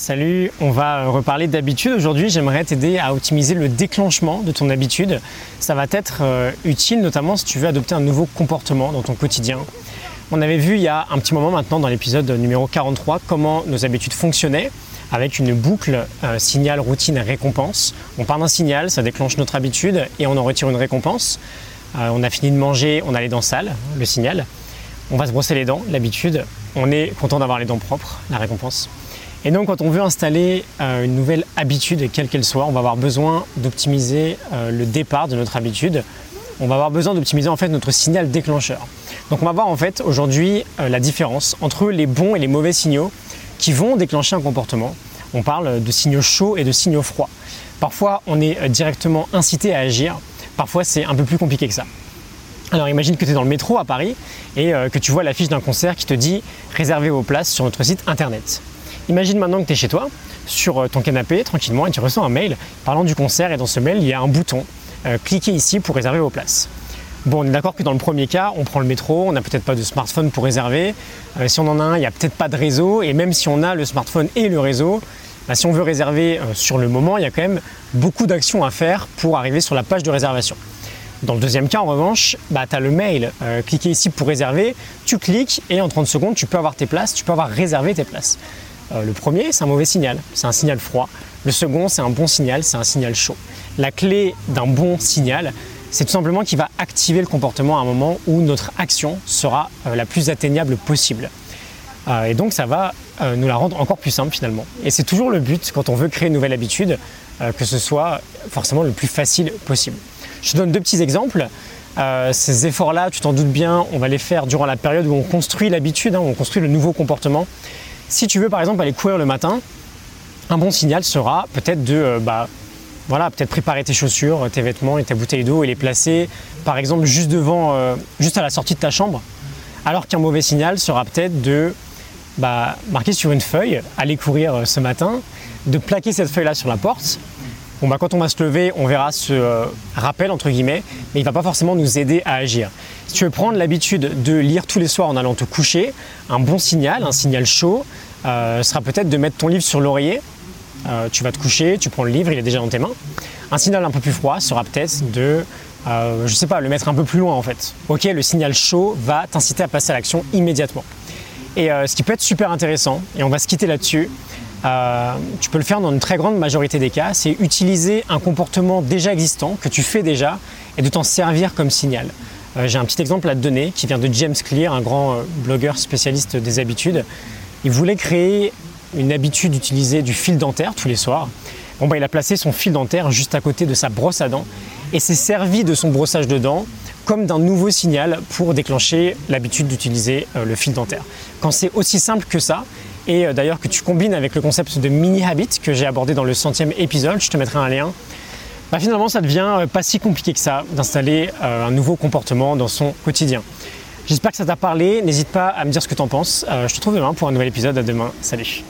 Salut, on va reparler d'habitude. Aujourd'hui, j'aimerais t'aider à optimiser le déclenchement de ton habitude. Ça va être euh, utile notamment si tu veux adopter un nouveau comportement dans ton quotidien. On avait vu il y a un petit moment maintenant dans l'épisode numéro 43 comment nos habitudes fonctionnaient avec une boucle euh, signal, routine, récompense. On part d'un signal, ça déclenche notre habitude et on en retire une récompense. Euh, on a fini de manger, on a les dents sales, le signal. On va se brosser les dents, l'habitude. On est content d'avoir les dents propres, la récompense. Et donc quand on veut installer euh, une nouvelle habitude, quelle qu'elle soit, on va avoir besoin d'optimiser euh, le départ de notre habitude. On va avoir besoin d'optimiser en fait notre signal déclencheur. Donc on va voir en fait aujourd'hui euh, la différence entre les bons et les mauvais signaux qui vont déclencher un comportement. On parle de signaux chauds et de signaux froids. Parfois on est directement incité à agir, parfois c'est un peu plus compliqué que ça. Alors imagine que tu es dans le métro à Paris et que tu vois l'affiche d'un concert qui te dit réservez vos places sur notre site internet. Imagine maintenant que tu es chez toi, sur euh, ton canapé, tranquillement, et tu reçois un mail parlant du concert, et dans ce mail, il y a un bouton. Euh, cliquez ici pour réserver vos places. Bon, on est d'accord que dans le premier cas, on prend le métro, on n'a peut-être pas de smartphone pour réserver. Euh, si on en a un, il n'y a peut-être pas de réseau. Et même si on a le smartphone et le réseau, bah, si on veut réserver sur le moment, il y a quand même beaucoup d'actions à faire pour arriver sur la page de réservation. Dans le deuxième cas, en revanche, bah, tu as le mail, cliquez ici pour réserver, tu cliques et en 30 secondes, tu peux avoir tes places, tu peux avoir réservé tes places. Euh, le premier, c'est un mauvais signal, c'est un signal froid. Le second, c'est un bon signal, c'est un signal chaud. La clé d'un bon signal, c'est tout simplement qu'il va activer le comportement à un moment où notre action sera euh, la plus atteignable possible. Euh, et donc ça va nous la rendre encore plus simple finalement. Et c'est toujours le but quand on veut créer une nouvelle habitude, que ce soit forcément le plus facile possible. Je te donne deux petits exemples. ces efforts-là, tu t'en doutes bien, on va les faire durant la période où on construit l'habitude, hein, où on construit le nouveau comportement. Si tu veux par exemple aller courir le matin, un bon signal sera peut-être de euh, bah, voilà, peut-être préparer tes chaussures, tes vêtements et ta bouteille d'eau et les placer par exemple juste devant, euh, juste à la sortie de ta chambre. Alors qu'un mauvais signal sera peut-être de bah, marquer sur une feuille, aller courir euh, ce matin, de plaquer cette feuille-là sur la porte. Bon, bah, quand on va se lever, on verra ce rappel entre guillemets, mais il ne va pas forcément nous aider à agir. Si tu veux prendre l'habitude de lire tous les soirs en allant te coucher, un bon signal, un signal chaud, euh, sera peut-être de mettre ton livre sur l'oreiller. Euh, tu vas te coucher, tu prends le livre, il est déjà dans tes mains. Un signal un peu plus froid sera peut-être de, euh, je sais pas, le mettre un peu plus loin en fait. Ok, le signal chaud va t'inciter à passer à l'action immédiatement. Et ce qui peut être super intéressant, et on va se quitter là-dessus, tu peux le faire dans une très grande majorité des cas, c'est utiliser un comportement déjà existant, que tu fais déjà, et de t'en servir comme signal. J'ai un petit exemple à te donner qui vient de James Clear, un grand blogueur spécialiste des habitudes. Il voulait créer une habitude d'utiliser du fil dentaire tous les soirs. Bon, bah, il a placé son fil dentaire juste à côté de sa brosse à dents et s'est servi de son brossage de dents comme d'un nouveau signal pour déclencher l'habitude d'utiliser euh, le fil dentaire. Quand c'est aussi simple que ça, et euh, d'ailleurs que tu combines avec le concept de mini habit que j'ai abordé dans le centième épisode, je te mettrai un lien, bah, finalement ça devient euh, pas si compliqué que ça d'installer un nouveau comportement dans son quotidien. J'espère que ça t'a parlé. N'hésite pas à me dire ce que t'en penses. Euh, je te retrouve demain pour un nouvel épisode. À demain. Salut.